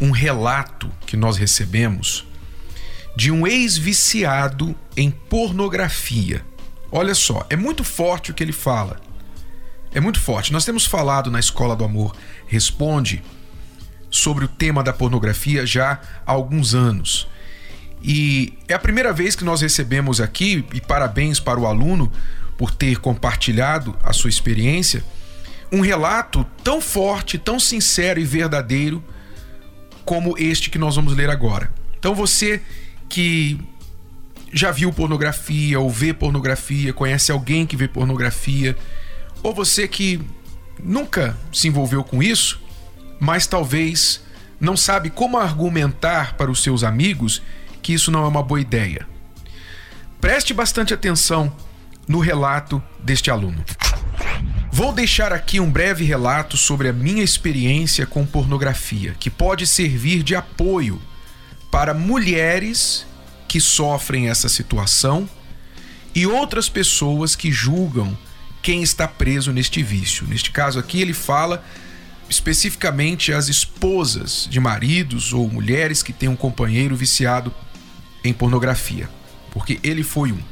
um relato que nós recebemos de um ex-viciado em pornografia. Olha só, é muito forte o que ele fala. É muito forte. Nós temos falado na Escola do Amor Responde sobre o tema da pornografia já há alguns anos. E é a primeira vez que nós recebemos aqui, e parabéns para o aluno por ter compartilhado a sua experiência, um relato tão forte, tão sincero e verdadeiro como este que nós vamos ler agora. Então você que já viu pornografia ou vê pornografia, conhece alguém que vê pornografia, ou você que nunca se envolveu com isso, mas talvez não sabe como argumentar para os seus amigos que isso não é uma boa ideia. Preste bastante atenção no relato deste aluno. Vou deixar aqui um breve relato sobre a minha experiência com pornografia, que pode servir de apoio para mulheres que sofrem essa situação e outras pessoas que julgam quem está preso neste vício. Neste caso aqui, ele fala especificamente as esposas de maridos ou mulheres que têm um companheiro viciado em pornografia, porque ele foi um.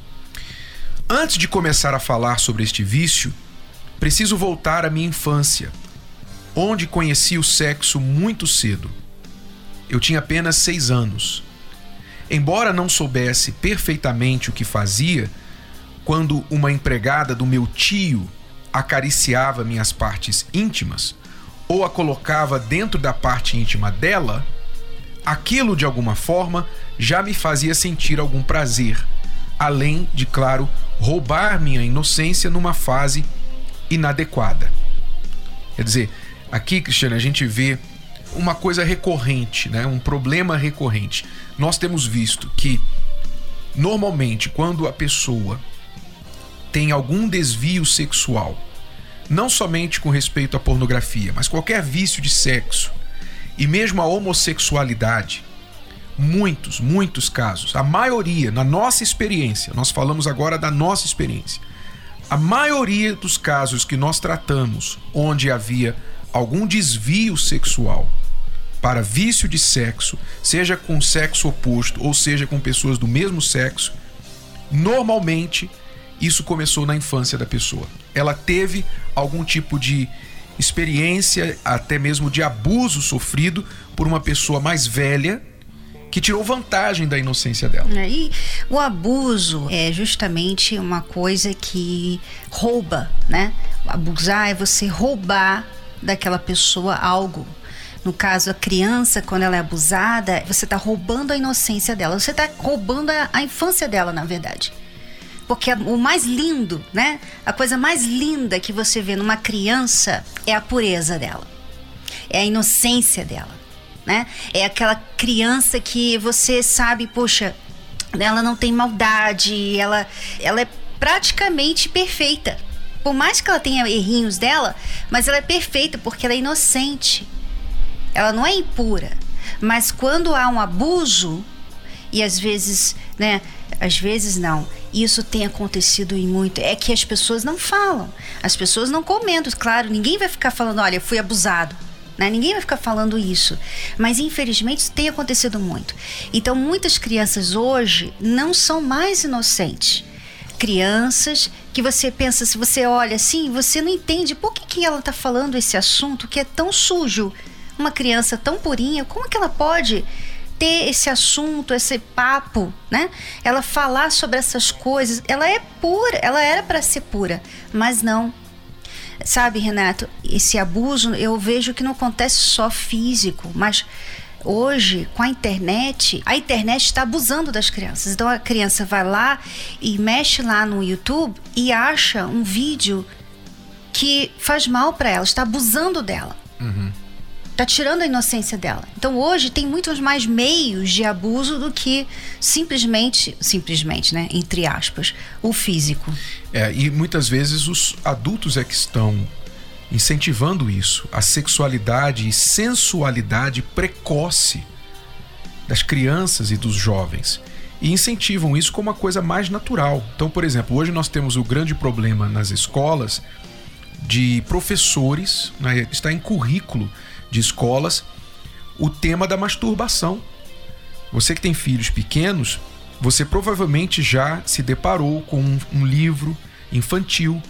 Antes de começar a falar sobre este vício, Preciso voltar à minha infância, onde conheci o sexo muito cedo. Eu tinha apenas seis anos. Embora não soubesse perfeitamente o que fazia, quando uma empregada do meu tio acariciava minhas partes íntimas ou a colocava dentro da parte íntima dela, aquilo de alguma forma já me fazia sentir algum prazer, além de, claro, roubar minha inocência numa fase inadequada. Quer dizer, aqui, Cristiano, a gente vê uma coisa recorrente, né? um problema recorrente. Nós temos visto que, normalmente, quando a pessoa tem algum desvio sexual, não somente com respeito à pornografia, mas qualquer vício de sexo e mesmo a homossexualidade, muitos, muitos casos, a maioria, na nossa experiência, nós falamos agora da nossa experiência, a maioria dos casos que nós tratamos onde havia algum desvio sexual para vício de sexo, seja com sexo oposto ou seja com pessoas do mesmo sexo, normalmente isso começou na infância da pessoa. Ela teve algum tipo de experiência, até mesmo de abuso sofrido por uma pessoa mais velha que tirou vantagem da inocência dela. É, e o abuso é justamente uma coisa que rouba, né? Abusar é você roubar daquela pessoa algo. No caso, a criança, quando ela é abusada, você está roubando a inocência dela. Você está roubando a, a infância dela, na verdade. Porque o mais lindo, né? A coisa mais linda que você vê numa criança é a pureza dela. É a inocência dela né? É aquela criança que você sabe, poxa, ela não tem maldade, ela, ela é praticamente perfeita. Por mais que ela tenha errinhos dela, mas ela é perfeita porque ela é inocente. Ela não é impura. Mas quando há um abuso, e às vezes, né? Às vezes não. Isso tem acontecido em muito. É que as pessoas não falam. As pessoas não comentam. Claro, ninguém vai ficar falando, olha, fui abusado. Né? Ninguém vai ficar falando isso. Mas infelizmente isso tem acontecido muito. Então muitas crianças hoje não são mais inocentes. Crianças que você pensa, se você olha assim, você não entende por que, que ela está falando esse assunto que é tão sujo. Uma criança tão purinha, como que ela pode ter esse assunto, esse papo, né? Ela falar sobre essas coisas, ela é pura, ela era para ser pura, mas não. Sabe, Renato, esse abuso eu vejo que não acontece só físico, mas hoje com a internet, a internet está abusando das crianças. Então a criança vai lá e mexe lá no YouTube e acha um vídeo que faz mal para ela, está abusando dela. Uhum. Tá tirando a inocência dela. Então hoje tem muitos mais meios de abuso do que simplesmente, simplesmente, né, entre aspas, o físico. É, e muitas vezes os adultos é que estão incentivando isso, a sexualidade e sensualidade precoce das crianças e dos jovens e incentivam isso como uma coisa mais natural. Então, por exemplo, hoje nós temos o grande problema nas escolas de professores, né, está em currículo de escolas, o tema da masturbação. Você que tem filhos pequenos, você provavelmente já se deparou com um, um livro infantil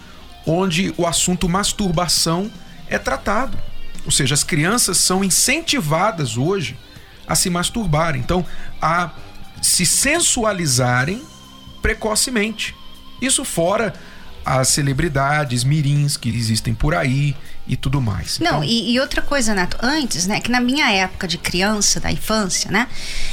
onde o assunto masturbação é tratado. Ou seja, as crianças são incentivadas hoje a se masturbarem. Então, a se sensualizarem precocemente. Isso fora as celebridades, mirins que existem por aí e tudo mais. Não, então... e, e, outra coisa, Neto, antes, né, que na minha época de criança, da infância, né,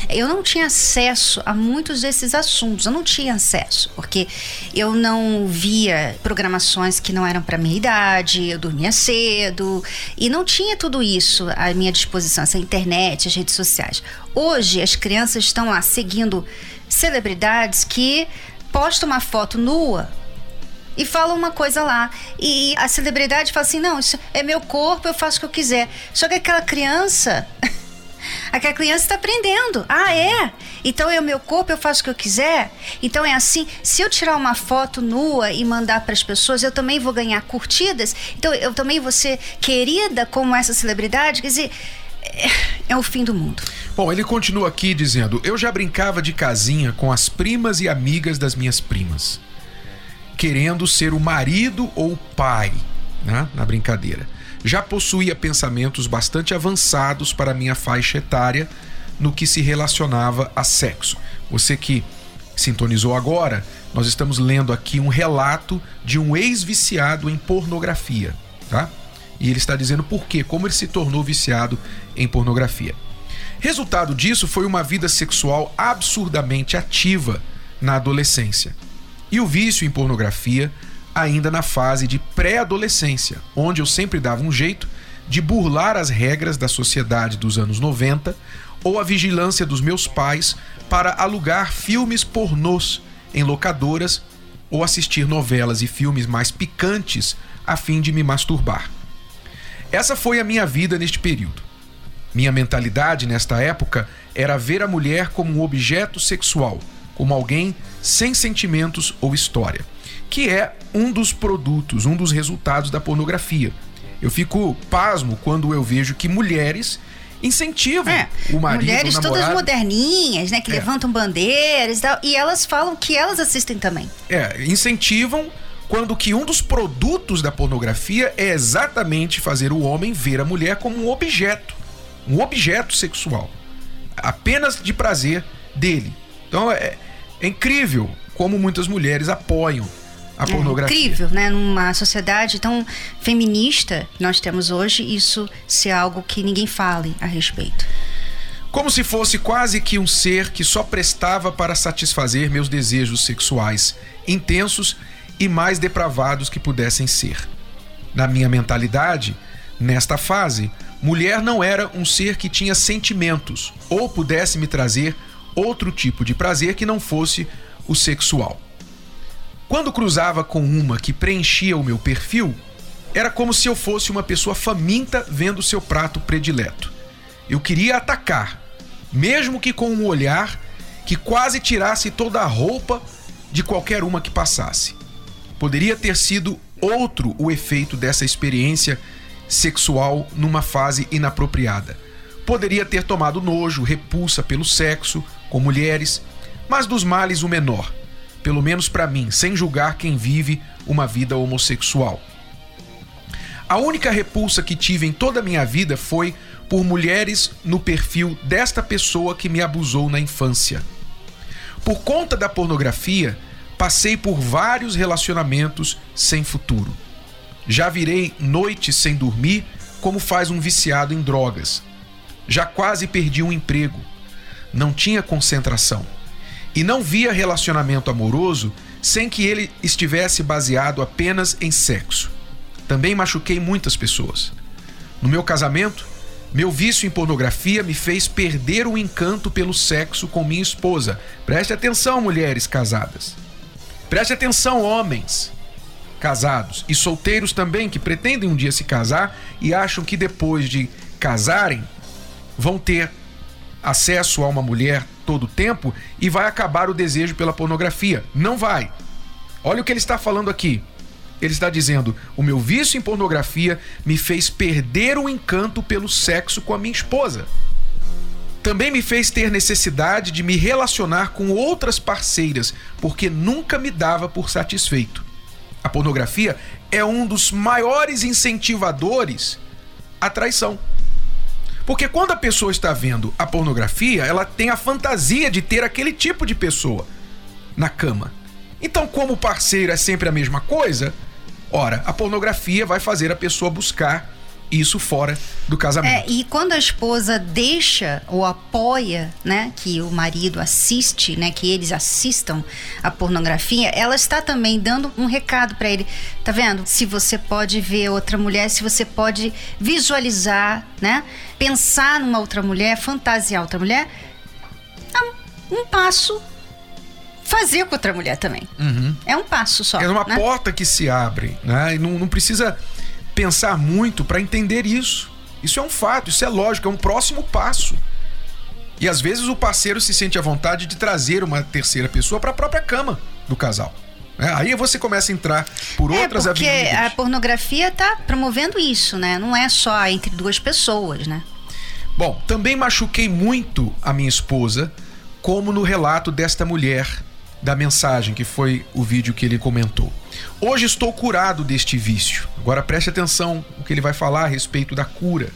eu não tinha acesso a muitos desses assuntos, eu não tinha acesso, porque eu não via programações que não eram para minha idade, eu dormia cedo e não tinha tudo isso à minha disposição, essa internet, as redes sociais. Hoje as crianças estão lá seguindo celebridades que postam uma foto nua e fala uma coisa lá. E a celebridade fala assim: não, isso é meu corpo, eu faço o que eu quiser. Só que aquela criança. aquela criança está aprendendo. Ah, é? Então é o meu corpo, eu faço o que eu quiser? Então é assim: se eu tirar uma foto nua e mandar para as pessoas, eu também vou ganhar curtidas? Então eu também vou ser querida como essa celebridade? Quer dizer. É, é o fim do mundo. Bom, ele continua aqui dizendo: Eu já brincava de casinha com as primas e amigas das minhas primas querendo ser o marido ou pai, né? na brincadeira. Já possuía pensamentos bastante avançados para minha faixa etária no que se relacionava a sexo. Você que sintonizou agora, nós estamos lendo aqui um relato de um ex-viciado em pornografia, tá? E ele está dizendo por quê, como ele se tornou viciado em pornografia. Resultado disso foi uma vida sexual absurdamente ativa na adolescência e o vício em pornografia ainda na fase de pré-adolescência, onde eu sempre dava um jeito de burlar as regras da sociedade dos anos 90 ou a vigilância dos meus pais para alugar filmes pornôs em locadoras ou assistir novelas e filmes mais picantes a fim de me masturbar. Essa foi a minha vida neste período. Minha mentalidade nesta época era ver a mulher como um objeto sexual como alguém sem sentimentos ou história, que é um dos produtos, um dos resultados da pornografia. Eu fico pasmo quando eu vejo que mulheres incentivam é, o marido, mulheres o todas moderninhas, né, que é. levantam bandeiras e, tal, e elas falam que elas assistem também. É, incentivam quando que um dos produtos da pornografia é exatamente fazer o homem ver a mulher como um objeto, um objeto sexual, apenas de prazer dele. Então é, é incrível como muitas mulheres apoiam a é pornografia. É incrível, né? Numa sociedade tão feminista que nós temos hoje, isso ser algo que ninguém fale a respeito. Como se fosse quase que um ser que só prestava para satisfazer meus desejos sexuais intensos e mais depravados que pudessem ser. Na minha mentalidade, nesta fase, mulher não era um ser que tinha sentimentos ou pudesse me trazer outro tipo de prazer que não fosse o sexual. Quando cruzava com uma que preenchia o meu perfil, era como se eu fosse uma pessoa faminta vendo seu prato predileto. Eu queria atacar, mesmo que com um olhar que quase tirasse toda a roupa de qualquer uma que passasse. Poderia ter sido outro o efeito dessa experiência sexual numa fase inapropriada. Poderia ter tomado nojo, repulsa pelo sexo, com mulheres, mas dos males o menor, pelo menos para mim, sem julgar quem vive uma vida homossexual. A única repulsa que tive em toda a minha vida foi por mulheres no perfil desta pessoa que me abusou na infância. Por conta da pornografia, passei por vários relacionamentos sem futuro. Já virei noites sem dormir, como faz um viciado em drogas. Já quase perdi um emprego não tinha concentração e não via relacionamento amoroso sem que ele estivesse baseado apenas em sexo. Também machuquei muitas pessoas. No meu casamento, Meu vício em pornografia me fez perder o encanto pelo sexo com minha esposa. Preste atenção, mulheres casadas. Preste atenção, homens casados e solteiros também que pretendem um dia se casar e acham que depois de casarem vão ter acesso a uma mulher todo o tempo e vai acabar o desejo pela pornografia. Não vai. Olha o que ele está falando aqui. Ele está dizendo: o meu vício em pornografia me fez perder o encanto pelo sexo com a minha esposa. Também me fez ter necessidade de me relacionar com outras parceiras, porque nunca me dava por satisfeito. A pornografia é um dos maiores incentivadores à traição. Porque quando a pessoa está vendo a pornografia, ela tem a fantasia de ter aquele tipo de pessoa na cama. Então, como o parceiro é sempre a mesma coisa, ora, a pornografia vai fazer a pessoa buscar isso fora do casamento. É, e quando a esposa deixa ou apoia, né, que o marido assiste, né, que eles assistam a pornografia, ela está também dando um recado para ele. Tá vendo? Se você pode ver outra mulher, se você pode visualizar, né, pensar numa outra mulher, fantasiar outra mulher, é um passo fazer com outra mulher também. Uhum. É um passo só. É uma né? porta que se abre, né? E não, não precisa pensar muito para entender isso. Isso é um fato, isso é lógico, é um próximo passo. E às vezes o parceiro se sente à vontade de trazer uma terceira pessoa para a própria cama do casal. É, aí você começa a entrar por é, outras porque avenidas. a pornografia está promovendo isso, né? Não é só entre duas pessoas, né? Bom, também machuquei muito a minha esposa, como no relato desta mulher da mensagem, que foi o vídeo que ele comentou. Hoje estou curado deste vício. Agora preste atenção o que ele vai falar a respeito da cura,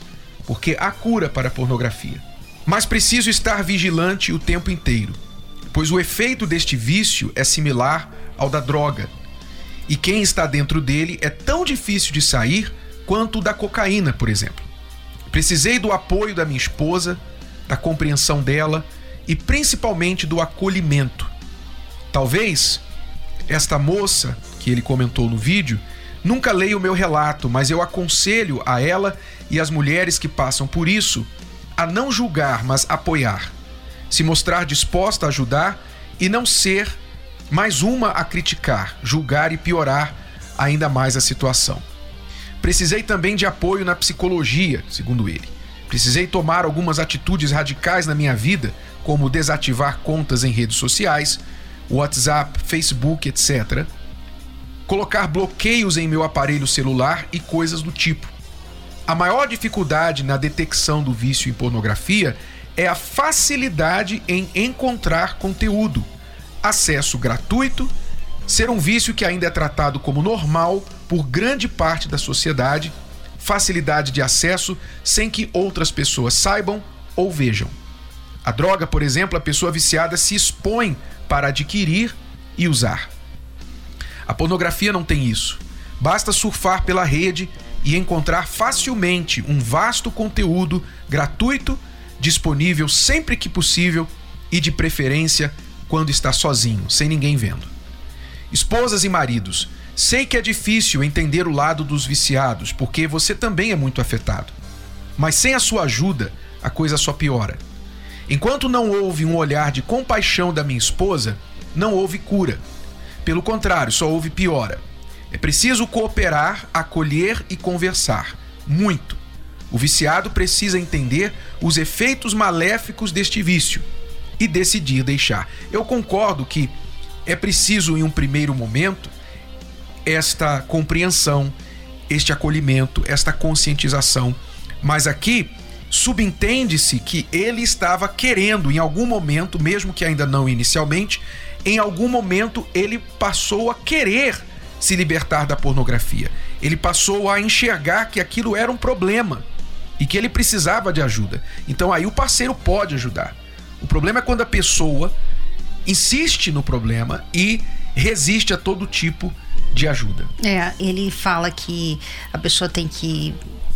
porque há cura para a pornografia. Mas preciso estar vigilante o tempo inteiro, pois o efeito deste vício é similar ao da droga. E quem está dentro dele é tão difícil de sair quanto o da cocaína, por exemplo. Precisei do apoio da minha esposa, da compreensão dela e principalmente do acolhimento Talvez esta moça que ele comentou no vídeo nunca leia o meu relato, mas eu aconselho a ela e as mulheres que passam por isso a não julgar, mas apoiar. Se mostrar disposta a ajudar e não ser mais uma a criticar, julgar e piorar ainda mais a situação. Precisei também de apoio na psicologia, segundo ele. Precisei tomar algumas atitudes radicais na minha vida, como desativar contas em redes sociais, WhatsApp, Facebook, etc. Colocar bloqueios em meu aparelho celular e coisas do tipo. A maior dificuldade na detecção do vício em pornografia é a facilidade em encontrar conteúdo, acesso gratuito, ser um vício que ainda é tratado como normal por grande parte da sociedade, facilidade de acesso sem que outras pessoas saibam ou vejam. A droga, por exemplo, a pessoa viciada se expõe para adquirir e usar. A pornografia não tem isso. Basta surfar pela rede e encontrar facilmente um vasto conteúdo gratuito, disponível sempre que possível e de preferência quando está sozinho, sem ninguém vendo. Esposas e maridos, sei que é difícil entender o lado dos viciados, porque você também é muito afetado. Mas sem a sua ajuda, a coisa só piora. Enquanto não houve um olhar de compaixão da minha esposa, não houve cura. Pelo contrário, só houve piora. É preciso cooperar, acolher e conversar. Muito. O viciado precisa entender os efeitos maléficos deste vício e decidir deixar. Eu concordo que é preciso, em um primeiro momento, esta compreensão, este acolhimento, esta conscientização. Mas aqui subentende-se que ele estava querendo, em algum momento, mesmo que ainda não inicialmente, em algum momento ele passou a querer se libertar da pornografia. Ele passou a enxergar que aquilo era um problema e que ele precisava de ajuda. Então aí o parceiro pode ajudar. O problema é quando a pessoa insiste no problema e resiste a todo tipo de ajuda. É, ele fala que a pessoa tem que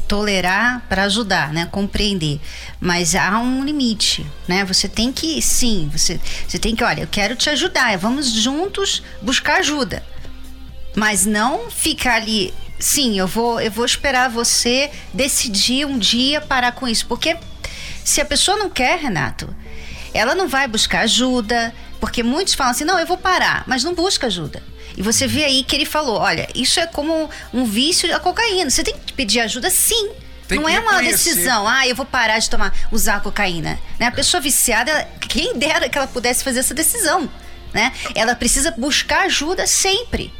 tolerar para ajudar, né? Compreender. Mas há um limite, né? Você tem que, sim, você, você tem que, olha, eu quero te ajudar, vamos juntos buscar ajuda. Mas não ficar ali sim, eu vou, eu vou esperar você decidir um dia parar com isso. Porque se a pessoa não quer, Renato, ela não vai buscar ajuda. Porque muitos falam assim: não, eu vou parar, mas não busca ajuda. E você vê aí que ele falou: olha, isso é como um vício da cocaína. Você tem que pedir ajuda sim. Tem não é uma decisão, ah, eu vou parar de tomar, usar cocaína. Né? A pessoa viciada, ela- quem dera que ela pudesse fazer essa decisão. Né? Ela precisa buscar ajuda sempre.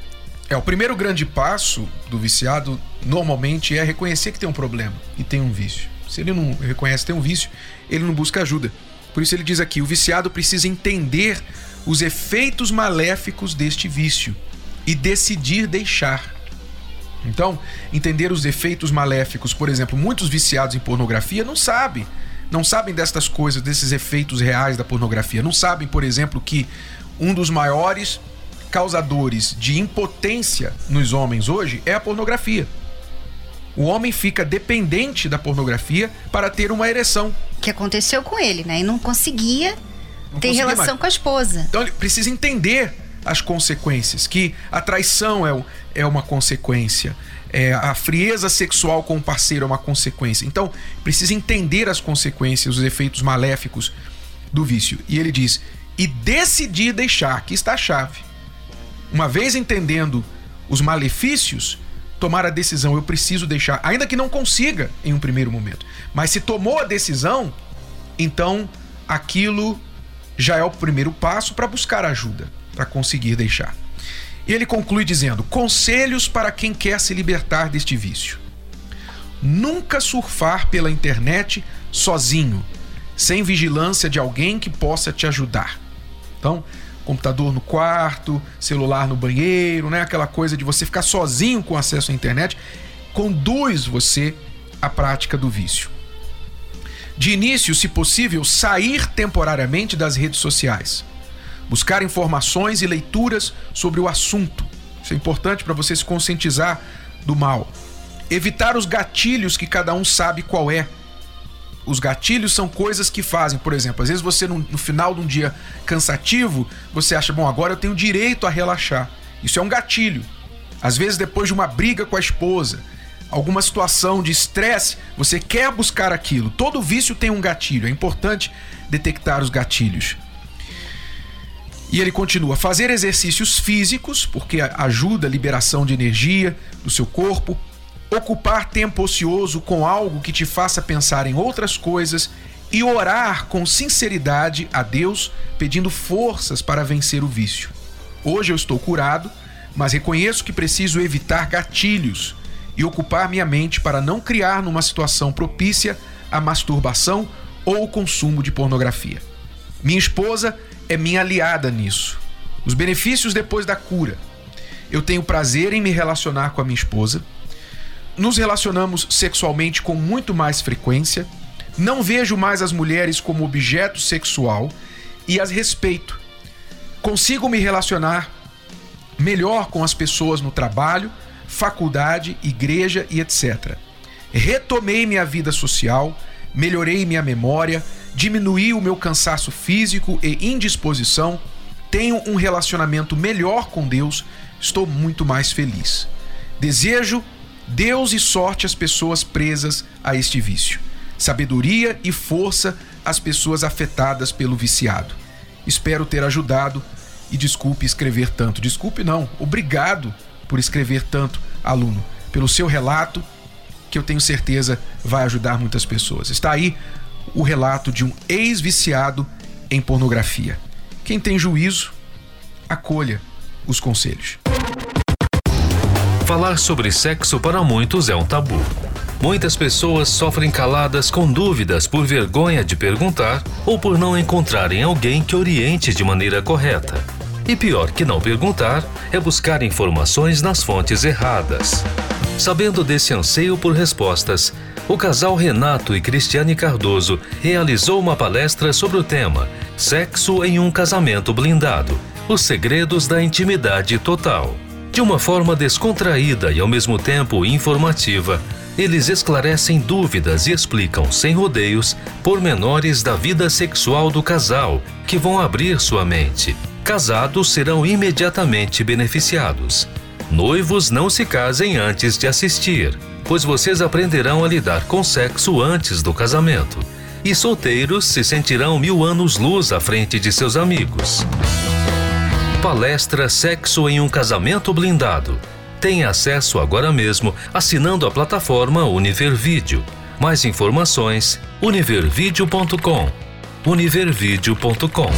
É, o primeiro grande passo do viciado normalmente é reconhecer que tem um problema e tem um vício. Se ele não reconhece que tem um vício, ele não busca ajuda. Por isso ele diz aqui: o viciado precisa entender os efeitos maléficos deste vício e decidir deixar. Então, entender os efeitos maléficos, por exemplo, muitos viciados em pornografia não sabem, não sabem destas coisas, desses efeitos reais da pornografia. Não sabem, por exemplo, que um dos maiores causadores de impotência nos homens hoje é a pornografia. O homem fica dependente da pornografia para ter uma ereção. Que aconteceu com ele, né? E não conseguia Não ter conseguia relação mais. com a esposa. Então ele precisa entender as consequências, que a traição é, é uma consequência, é, a frieza sexual com o parceiro é uma consequência. Então precisa entender as consequências, os efeitos maléficos do vício. E ele diz: e decidir deixar, aqui está a chave. Uma vez entendendo os malefícios, tomar a decisão, eu preciso deixar, ainda que não consiga em um primeiro momento. Mas se tomou a decisão, então aquilo já é o primeiro passo para buscar ajuda, para conseguir deixar. E ele conclui dizendo: conselhos para quem quer se libertar deste vício. Nunca surfar pela internet sozinho, sem vigilância de alguém que possa te ajudar. Então, computador no quarto, celular no banheiro, né? Aquela coisa de você ficar sozinho com acesso à internet, conduz você à prática do vício. De início, se possível, sair temporariamente das redes sociais. Buscar informações e leituras sobre o assunto. Isso é importante para você se conscientizar do mal. Evitar os gatilhos que cada um sabe qual é. Os gatilhos são coisas que fazem, por exemplo, às vezes você no, final de um dia cansativo, você acha, bom, agora eu tenho direito a relaxar. Isso é um gatilho. Às vezes depois de uma briga com a esposa, alguma situação de estresse, você quer buscar aquilo. Todo vício tem um gatilho, é importante detectar os gatilhos. E ele continua: fazer exercícios físicos, porque ajuda a liberação de energia do seu corpo, ocupar tempo ocioso com algo que te faça pensar em outras coisas e orar com sinceridade a Deus, pedindo forças para vencer o vício. Hoje eu estou curado, mas reconheço que preciso evitar gatilhos e ocupar minha mente para não criar numa situação propícia a masturbação ou consumo de pornografia. Minha esposa é minha aliada nisso. Os benefícios depois da cura. Eu tenho prazer em me relacionar com a minha esposa. Nos relacionamos sexualmente com muito mais frequência. Não vejo mais as mulheres como objeto sexual e as respeito. Consigo me relacionar melhor com as pessoas no trabalho, faculdade, igreja e etc. Retomei minha vida social, melhorei minha memória, diminuí o meu cansaço físico e indisposição, tenho um relacionamento melhor com Deus, estou muito mais feliz. Desejo Deus e sorte às pessoas presas a este vício, sabedoria e força às pessoas afetadas pelo viciado. Espero ter ajudado e desculpe escrever tanto. Desculpe não, obrigado por escrever tanto, aluno, pelo seu relato que eu tenho certeza vai ajudar muitas pessoas. Está aí o relato de um ex-viciado em pornografia. Quem tem juízo, acolha os conselhos. Falar sobre sexo para muitos é um tabu. Muitas pessoas sofrem caladas com dúvidas por vergonha de perguntar ou por não encontrarem alguém que oriente de maneira correta. E pior que não perguntar é buscar informações nas fontes erradas. Sabendo desse anseio por respostas, o casal Renato e Cristiane Cardoso realizou uma palestra sobre o tema Sexo em um casamento blindado os segredos da intimidade total. De uma forma descontraída e ao mesmo tempo informativa, eles esclarecem dúvidas e explicam sem rodeios pormenores da vida sexual do casal que vão abrir sua mente. Casados serão imediatamente beneficiados. Noivos não se casem antes de assistir, pois vocês aprenderão a lidar com sexo antes do casamento. E solteiros se sentirão mil anos luz à frente de seus amigos. Palestra Sexo em um Casamento Blindado. Tenha acesso agora mesmo assinando a plataforma Univer Vídeo. Mais informações: univervideo.com. univervideo.com.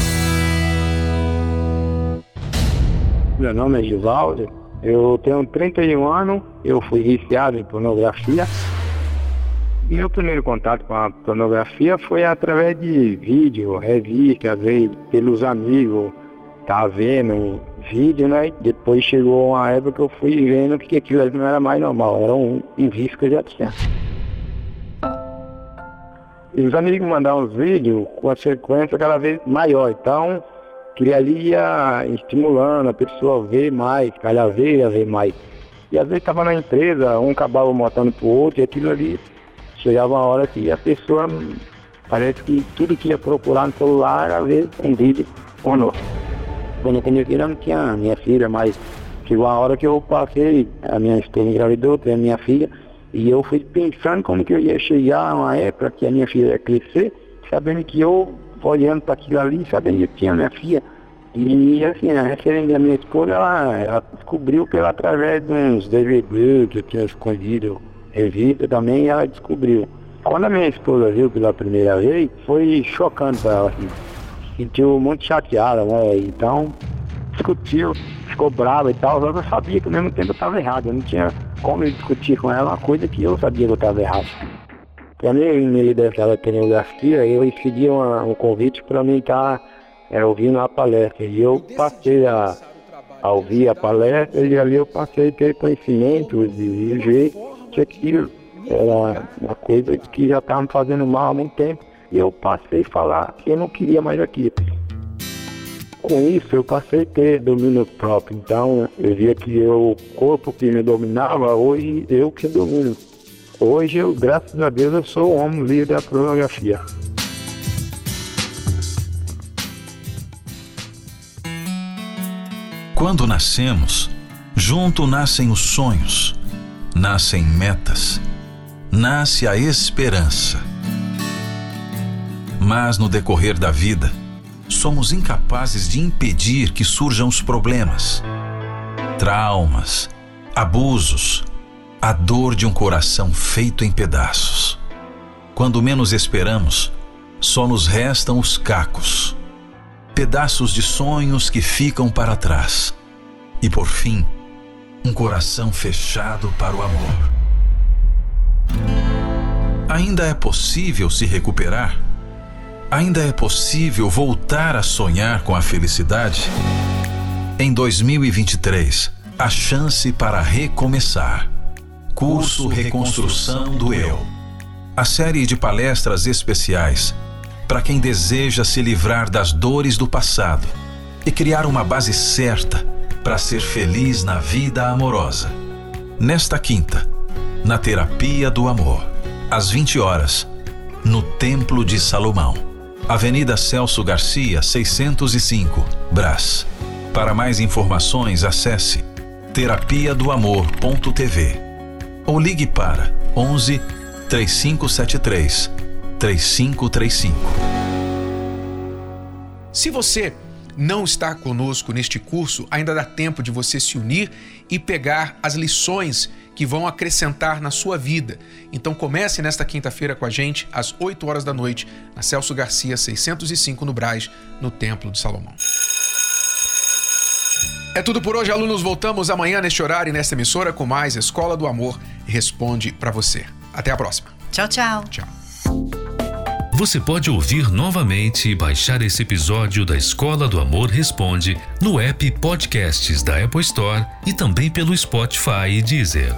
Meu nome é Givaldo, eu tenho 31 anos, eu fui viciado em pornografia. E meu primeiro contato com a pornografia foi através de vídeo, revista, pelos amigos, tá vendo vídeo, né? Depois chegou uma época que eu fui vendo que aquilo não era mais normal, era um, um vício que eu já tinha. E os amigos mandavam uns vídeos com a sequência cada vez maior, então que ali ia estimulando a pessoa a ver mais, cada vez a ver mais. E às vezes estava na empresa, um acabava mostrando pro outro, e aquilo ali chegava uma hora que a pessoa parece que tudo que ia procurar no celular, às vezes um vídeo pornô. Quando eu filha, não tinha minha filha, mas chegou a hora que eu passei, a minha esposa engravidou, tem a minha filha, e eu fui pensando como que eu ia chegar a uma época que a minha filha ia crescer, sabendo que eu, olhando para aquilo ali, sabendo que tinha minha filha. E assim, a referência da minha esposa, ela, ela descobriu pela através de uns DVD que eu tinha escondido, revista também, ela descobriu. Quando a minha esposa viu pela primeira vez, foi chocante para ela, assim sentiu muito chateada, né? Então, discutiu, ficou brava e tal, mas eu sabia que ao mesmo tempo eu estava errado, eu não tinha como discutir com ela uma coisa que eu sabia que eu estava errado. Para mim, em meio daquela pneumografia, eu recebi uma, um convite para mim estar é, ouvindo a palestra. E eu passei a, a ouvir a palestra e ali eu passei a ter conhecimento e ver que aquilo era uma coisa que já estava me fazendo mal há muito tempo. E eu passei a falar que eu não queria mais aquilo. Com isso, eu passei a ter domínio próprio. Então, eu via que eu, o corpo que me dominava, hoje eu que domino. Hoje, eu, graças a Deus, eu sou o homem livre da pornografia. Quando nascemos, junto nascem os sonhos, nascem metas, nasce a esperança mas no decorrer da vida, somos incapazes de impedir que surjam os problemas, traumas, abusos, a dor de um coração feito em pedaços. Quando menos esperamos, só nos restam os cacos, pedaços de sonhos que ficam para trás. E por fim, um coração fechado para o amor. Ainda é possível se recuperar? Ainda é possível voltar a sonhar com a felicidade? Em 2023, a chance para recomeçar. Curso Reconstrução do Eu. A série de palestras especiais para quem deseja se livrar das dores do passado e criar uma base certa para ser feliz na vida amorosa. Nesta quinta, na Terapia do Amor, às 20 horas, no Templo de Salomão. Avenida Celso Garcia, 605, Brás. Para mais informações, acesse terapia do amor.tv ou ligue para 11 3573 3535. Se você não está conosco neste curso, ainda dá tempo de você se unir e pegar as lições que vão acrescentar na sua vida. Então comece nesta quinta-feira com a gente às 8 horas da noite, na Celso Garcia 605 no Braz, no Templo de Salomão. É tudo por hoje, alunos. Voltamos amanhã neste horário e nesta emissora com mais Escola do Amor responde para você. Até a próxima. Tchau, tchau. Tchau. Você pode ouvir novamente e baixar esse episódio da Escola do Amor Responde no app Podcasts da Apple Store e também pelo Spotify e Deezer.